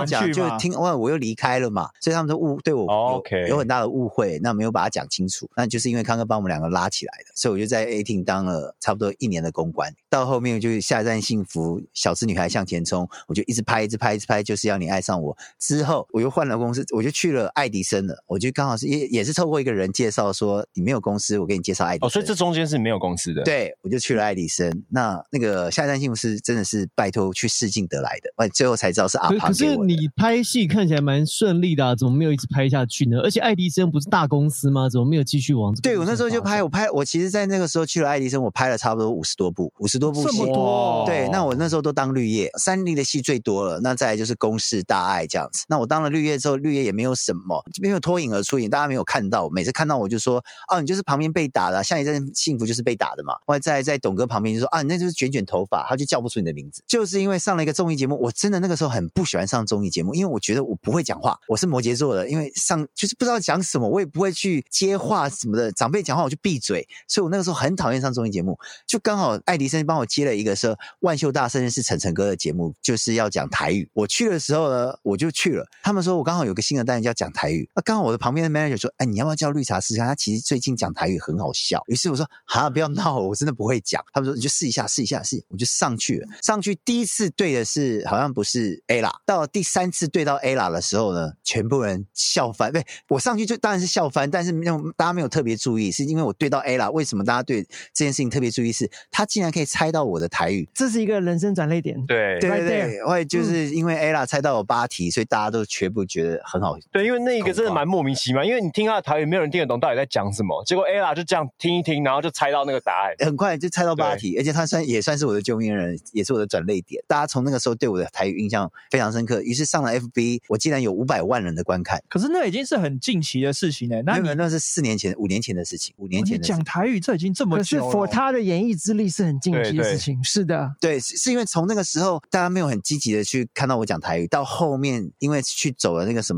讲，就。听哇，我又离开了嘛，所以他们都误对我哦有很大的误会，那没有把它讲清楚，那就是因为康哥帮我们两个拉起来的，所以我就在 A Team 当了差不多一年的公关，到后面就是下一站幸福，小资女孩向前冲，我就一直拍，一直拍，一直拍，就是要你爱上我。之后我又换了公司，我就去了爱迪生了，我就刚好是也也是透过一个人介绍说你没有公司，我给你介绍爱迪生。哦，所以这中间是没有公司的。，对，我就去了爱迪生。那那个下一站幸福是真的是拜托去试镜得来的，我最后才知道是阿可可是庞给我的。你拍戏看起来蛮顺利的、啊，怎么没有一直拍下去呢？而且爱迪生不是大公司吗？怎么没有继续往？对我那时候就拍，我拍我其实，在那个时候去了爱迪生，我拍了差不多五十多部，五十多部戏这么。多，对，那我那时候都当绿叶，三立的戏最多了，那再来就是公视、大爱这样子。那我当了绿叶之后，绿也没有什么，没有脱颖而出，也大家没有看到。每次看到我就说，哦，你就是旁边被打的啊，像一阵幸福就是被打的嘛。后来在在董哥旁边就说，啊，你那就是卷卷头发，他就叫不出你的名字，就是因为上了一个综艺节目。我真的那个时候很不喜欢上综艺节目，因为我觉得我不会讲话，我是摩羯座的，因为上就是不知道讲什么，我也不会去接话什么的，长辈讲话我就闭嘴，所以我那个时候很讨厌上综艺节目。就刚好爱迪生帮我接了一个说万秀大生日是晨晨哥的节目，就是要讲台语。我去的时候呢，我就去了。他们说我刚好有个新的单元叫讲台语，那刚好我的旁边的 manager 说，哎，你要不要叫绿茶试试看？他其实最近讲台语很好笑。于是我说，哈，不要闹，我真的不会讲。他们说你就试一下，试一下，试。我就上去了。上去第一次对的是好像不是 A 啦，到第三次对到 A 啦的时候呢，全部人笑翻。不，我上去就当然是笑翻，但是没有大家没有特别注意，是因为我对到 A 啦。为什么大家对这件事情特别注意？是他竟然可以猜到我的台语。这是一个人生转捩点。对对对对，我也就是因为 A 啦猜到我八题，所以大家都全部觉觉得很好。对，因为那一个真的蛮莫名其妙，因为你听他的台语，没有人听得懂到底在讲什么。结果 ella 就这样听一听，然后就猜到那个答案，很快就猜到八题，而且他算也算是我的救命人，也是我的转泪点。大家从那个时候对我的台语印象非常深刻，于是上了 FB，我竟然有五百万人的观看。可是那已经是很近期的事情呢，那你那是四年前、五年前的事情，五年前讲台语这已经这么久了。可是 for 他的演艺之力是很近期的事情，是的，对，是因为从那个时候大家没有很积极的去看到我讲台语，到后面因为去走了那个什么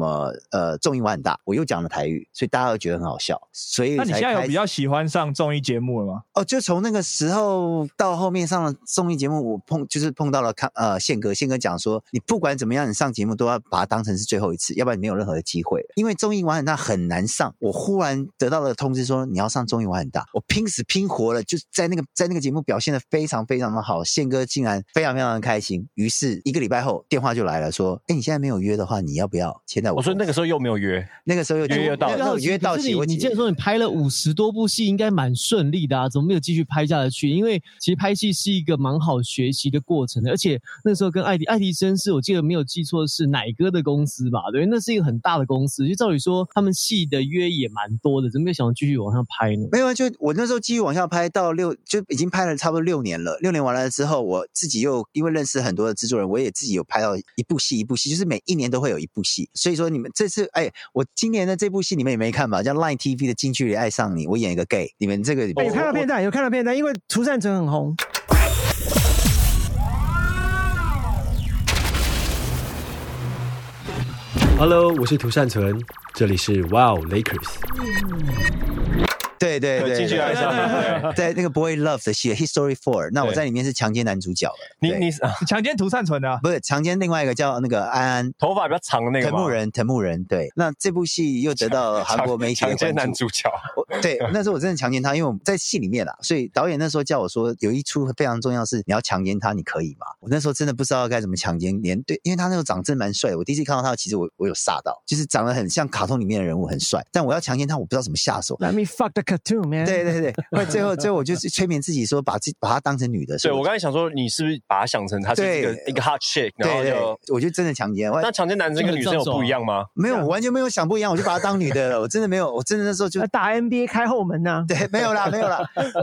呃综艺玩很大，我又讲了台语，所以大家都觉得很好笑。所以那你现在有比较喜欢上综艺节目了吗？哦，就从那个时候到后面上了综艺节目，我碰就是碰到了看呃宪哥，宪哥讲说，你不管怎么样，你上节目都要把它当成是最后一次，要不然你没有任何的机会。因为综艺玩很大很难上，我忽然得到了通知说你要上综艺玩很大，我拼死拼活了，就在那个在那个节目表现的非常非常的好，宪哥竟然非常非常的开心。于是一个礼拜后电话就来了，说，哎，你现在没有约的话，你要不要签在我？我说那个时候又没有约，那个时候又约到，约到期。你记得说你拍了五十多部戏，应该蛮顺利的啊，怎么没有继续拍下去？因为其实拍戏是一个蛮好学习的过程的，而且那时候跟艾迪艾迪生是我记得没有记错是奶哥的公司吧？对，那是一个很大的公司，就照理说他们戏的约也蛮多的，怎么没有想要继续往上拍呢？没有，就我那时候继续往下拍到六，就已经拍了差不多六年了。六年完了之后，我自己又因为认识很多的制作人，我也自己有拍到一部戏一部戏，就是每一年都会有一部戏。所以说你们这次哎，我今年的这部戏你们也没看吧？叫 Line TV 的《近距离爱上你》，我演一个 gay，你们这个有看到片段，有看到片段，因为涂善成很红。Hello，我是涂善存，这里是 Wow Lakers。对对对，进去来上，在那个 Boy Love 的戏《History Four》，那我在里面是强奸男主角了。你你 [LAUGHS] 强奸涂善存的，不是强奸另外一个叫那个安安，头发比较长的那个藤木人，藤木人。对，那这部戏又得到韩国媒体强奸男主角。对，[LAUGHS] 那时候我真的强奸他，因为我们在戏里面啦，所以导演那时候叫我说，有一出非常重要是你要强奸他，你可以吗？我那时候真的不知道该怎么强奸，连对，因为他那时候长真蛮帅，我第一次看到他，其实我我有吓到，就是长得很像卡通里面的人物，很帅，但我要强奸他，我不知道怎么下手。Let me fuck the cartoon man。对对。对最后最后我就是催眠自己说，把自把她当成女的。对我刚才想说，你是不是把她想成她是一个一个 hot chick，然后就我就真的强奸。那强奸男生跟女生有不一样吗？没有，我完全没有想不一样，我就把她当女的了。我真的没有，我真的那时候就打 NBA 开后门呐。对，没有啦，没有啦，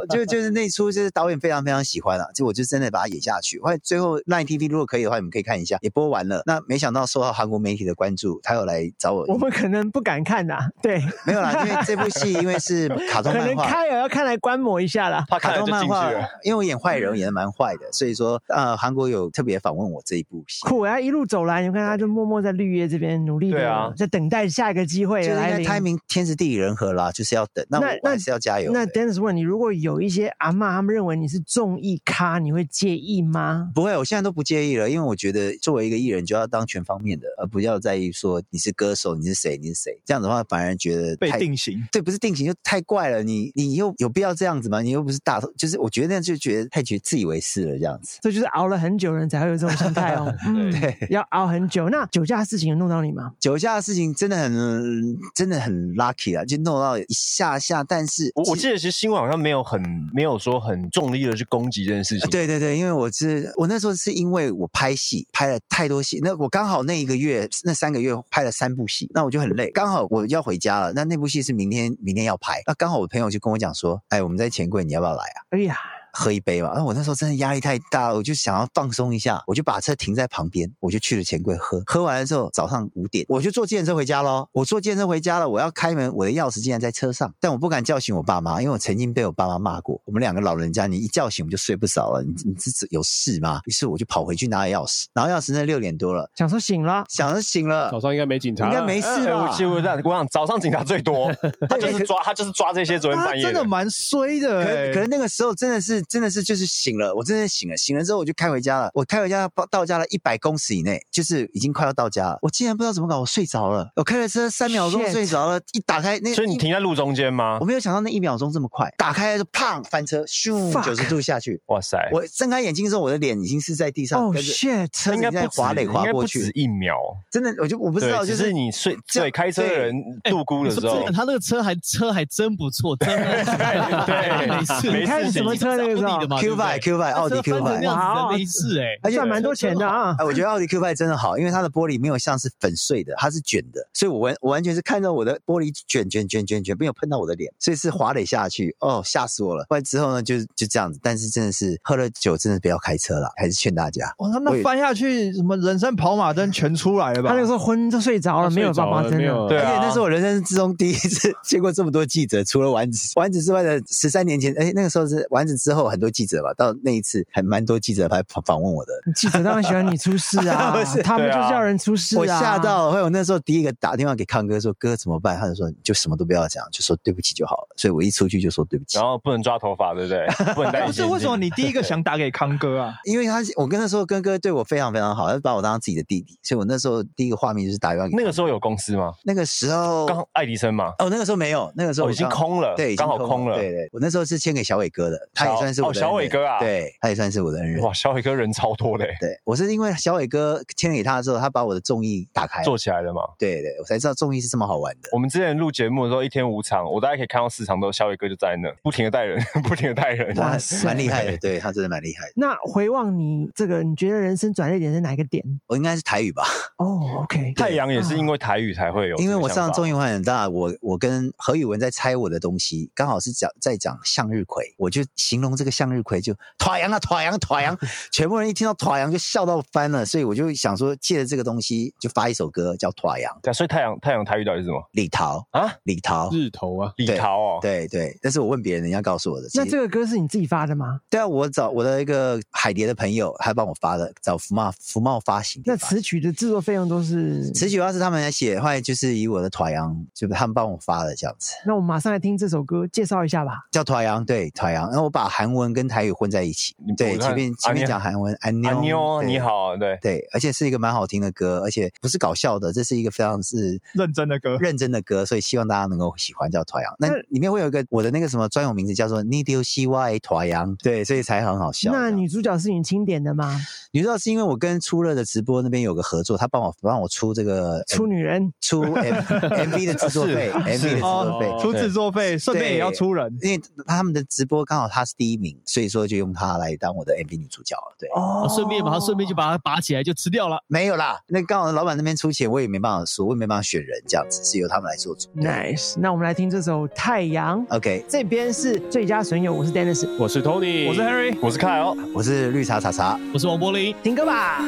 就就是那出就是导演非常非常喜欢啊，就我就真的把它演下去。后来最后 Line TV 如果可以的话，你们可以看一下，也播完了。那没想到受到韩国媒体的关注，他有来找我。我们可能不敢看呐，对，没有啦，因为这部戏因为是 [LAUGHS] 卡通漫画，开了要看来观摩。一下啦，卡通漫画，因为我演坏人演的蛮坏的，所以说呃，韩国有特别访问我这一部戏。苦啊，一路走来，你看他就默默在绿叶这边努力的，在等待下一个机会来临。开明天时地利人和啦，就是要等。那我还是要加油。那 Dennis 问你，如果有一些阿妈他们认为你是综艺咖，你会介意吗？不会，我现在都不介意了，因为我觉得作为一个艺人就要当全方面的，而不要在意说你是歌手，你是谁，你是谁。这样子的话，反而觉得被定型。对，不是定型就太怪了。你你又有必要这样子吗？你又不是大头。就是我觉得那样就觉得太觉自以为是了，这样子。这就是熬了很久人才会有这种心态哦。[LAUGHS] 嗯，对，要熬很久。那酒驾的事情有弄到你吗？酒驾的事情真的很真的很 lucky 啊，就弄到一下下。但是我我记得其实新闻好像没有很没有说很重力的去攻击这件事情。对对对，因为我是我那时候是因为我拍戏拍了太多戏，那我刚好那一个月那三个月拍了三部戏，那我就很累，刚好我要回家了。那那部戏是明天明天要拍，那刚好我朋友就跟我讲说，哎，我们在钱柜，你要不要来啊？哎呀。喝一杯嘛，那我那时候真的压力太大了，我就想要放松一下，我就把车停在旁边，我就去了钱柜喝。喝完了之后，早上五点我就坐电车回家喽。我坐电车回家了，我要开门，我的钥匙竟然在车上，但我不敢叫醒我爸妈，因为我曾经被我爸妈骂过。我们两个老人家，你一叫醒我们就睡不着了，你你是有事吗？于是我就跑回去拿了钥匙，拿钥匙那六点多了，想说醒了，想说醒了，早上应该没警察，应该没事吧？我记得这样，我想早上警察最多，他就是抓他就是抓这些昨天半夜，真的蛮衰的。可可是那个时候真的是真的是就是。醒了，我真的醒了。醒了之后，我就开回家了。我开回家到家了一百公尺以内，就是已经快要到家了。我竟然不知道怎么搞，我睡着了。我开了车三秒钟睡着了，一打开那，所以你停在路中间吗？我没有想到那一秒钟这么快，打开就砰翻车，咻九十度下去。哇塞！我睁开眼睛的时候，我的脸已经是在地上，哦 shit！车应该在滑垒滑过去，一秒。真的，我就我不知道，就是你睡对开车的人度估的时候，他那个车还车还真不错，真的 [LAUGHS] 对，[LAUGHS] 没事。你开什么车？那那个时候奥迪的嘛 Q 5 Q 5奥迪 Q 5那样子的内饰哎，而且赚蛮多钱的啊。哎，我觉得奥迪 Q 5真的好，因为它的玻璃没有像是粉碎的，它是卷的，所以我完我完全是看到我的玻璃卷卷卷卷卷，没有碰到我的脸，所以是滑垒下去，哦，吓死我了。后来之后呢，就就这样子，但是真的是喝了酒，真的不要开车了，还是劝大家。哇，那翻下去，什么人生跑马灯全出来了吧？他那个时候昏就睡着了，没有爸爸真的。对啊而且那是我人生之中第一次见过这么多记者，除了丸子丸子之外的十三年前，哎，那个时候是丸子之后很多记者吧，到那一次还蛮多记者来访访问我的，记者当然喜欢你出事啊 [LAUGHS] 不是，他们就是要人出事啊。我吓到了，后来我那时候第一个打电话给康哥说：“哥怎么办？”他就说：“你就什么都不要讲，就说对不起就好了。”所以我一出去就说对不起然。后不能抓头发，对不对？[LAUGHS] 不能戴隐 [LAUGHS] 不是为什么你第一个想打给康哥啊？因为他，我跟他说，哥哥对我非常非常好，他把我当自己的弟弟，所以我那时候第一个画面就是打电话给那个时候有公司吗？那个时候刚爱迪生嘛，哦，那个时候没有，那个时候哦已经空了对，刚好空了对对，我那时候是签给小伟哥的，他也小算是我的哦小伟哥啊对，他也算是我的恩人。哇，小伟哥人超多的欸，对，我是因为小伟哥签给他之后，他把我的综艺打开，做起来了嘛。对对，我才知道综艺是这么好玩的。我们之前录节目的时候，一天五场，我大概可以看到四场都小伟哥就在那，不停的带人，[LAUGHS] 不停的带人。哇塞蛮厉害的，对他真的蛮厉害的。那回望你这个，你觉得人生转捩点是哪一个点？我应该是台语吧，哦，OK，[LAUGHS] 太阳也是因为台语才会有因为我上综艺玩很大，我我跟何宇文在猜我的东西，刚好是讲在讲向日葵，我就形容这个向日葵就团阳啊团阳团阳，[LAUGHS] 全部人一听到团阳就笑到翻了，所以我就想说借着这个东西就发一首歌叫团阳，对啊，所以太阳太阳台语到底是什么李桃啊？李桃，日头啊，李桃哦，对对，但是我问别人，人家告诉我的。那这个歌是你自己发的吗？对啊，我找我的一个海蝶的朋友，他帮我发的，找福茂福茂发行那。词曲的制作费用都是词曲要是他们来写，后来就是以我的团阳，就是他们帮我发的这样子，那我们马上来听这首歌，介绍一下吧。叫团阳，对团阳。然后我把韩文跟台语混在一起，对，前面前面讲韩文，安妞，阿妞你。好，对，对，而且是一个蛮好听的歌，而且不是搞笑的，这是一个非常是认真的歌认真的歌，所以希望大家能够喜欢叫团阳。那那里面会有一个我的那个什么专有名字叫做“你丢西外团阳”，对，所以才很好笑。那女主角是你钦点的吗？女主角是因为我跟初乐的直播那边有个合作，他帮我帮我出这个出女人，出 M [LAUGHS] MV 的制作费，MV 的制作费哦。出制作费，顺便也要出人。因为他们的直播刚好他是第一名，所以说就用他来当我的 MV 女主角了。对，哦哦顺便把它顺便就把它拔起来就吃掉了。没有啦，那刚好老板那边出钱，我也没办法说，我也没办法选人，这样子是由他们来做主。对 nice。那我们来听这首《太阳》， OK，这边是最佳损友，我是 Dennis，我是 Tony，我是 Harry，我是凯哦，我是绿茶茶茶。我是王柏林，听歌吧。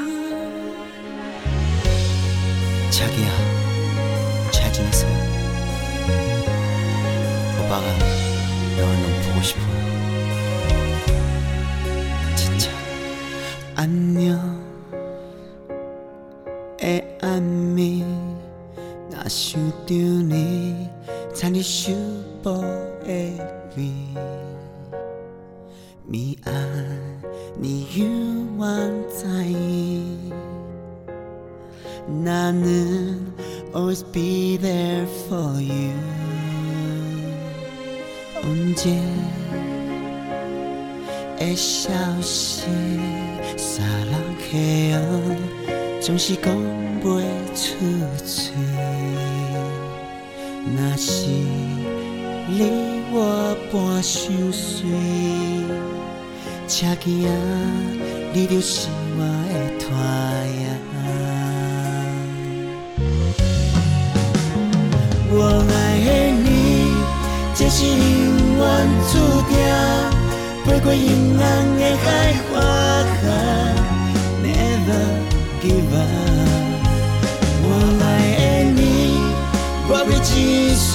자기야 잘 지냈어? 오빠가 너를 너무 보고 싶어 안녕 애안미 나 슈드니 잔이 슈퍼 에비 미안 니 유한타이 나는 always be there for you 언제 애샤오 男人黑暗总是讲不出嘴，那是你我半相随。车镜啊，你就是我的太阳。我爱的你，这是永远注定飞过阴暗的海花。Give up。我爱的你，我要一线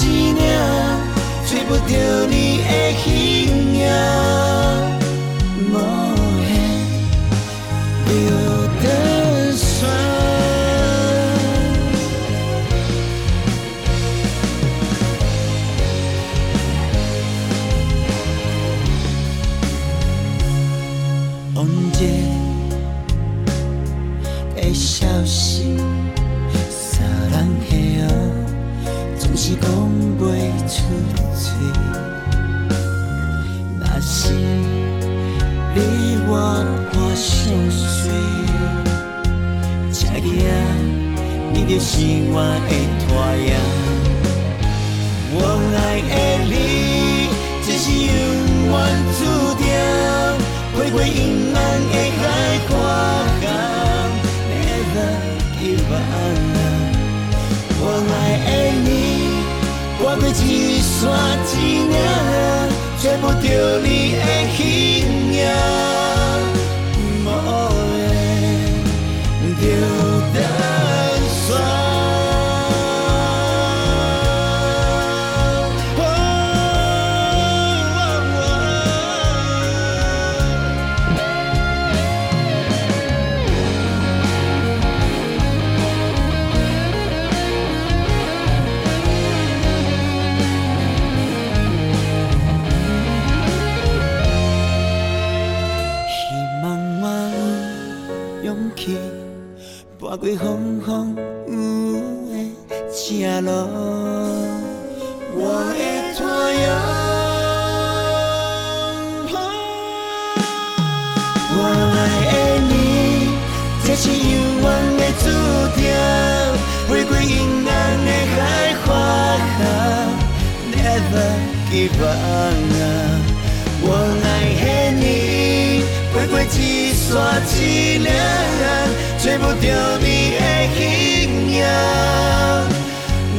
一领，找不到你的形己，那是你我我相随，才行你就是我的拖延。我爱的你，就是永远注定，飞过阴暗的海角江。我爱的你，我会记。山一岭，找不着你的形影，无的的正路，我会拖延。我爱的你，这是永远的注定，飞过阴暗的海花海，Never give up。我爱的你，飞过一山一岭，找不着你的形影。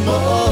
more.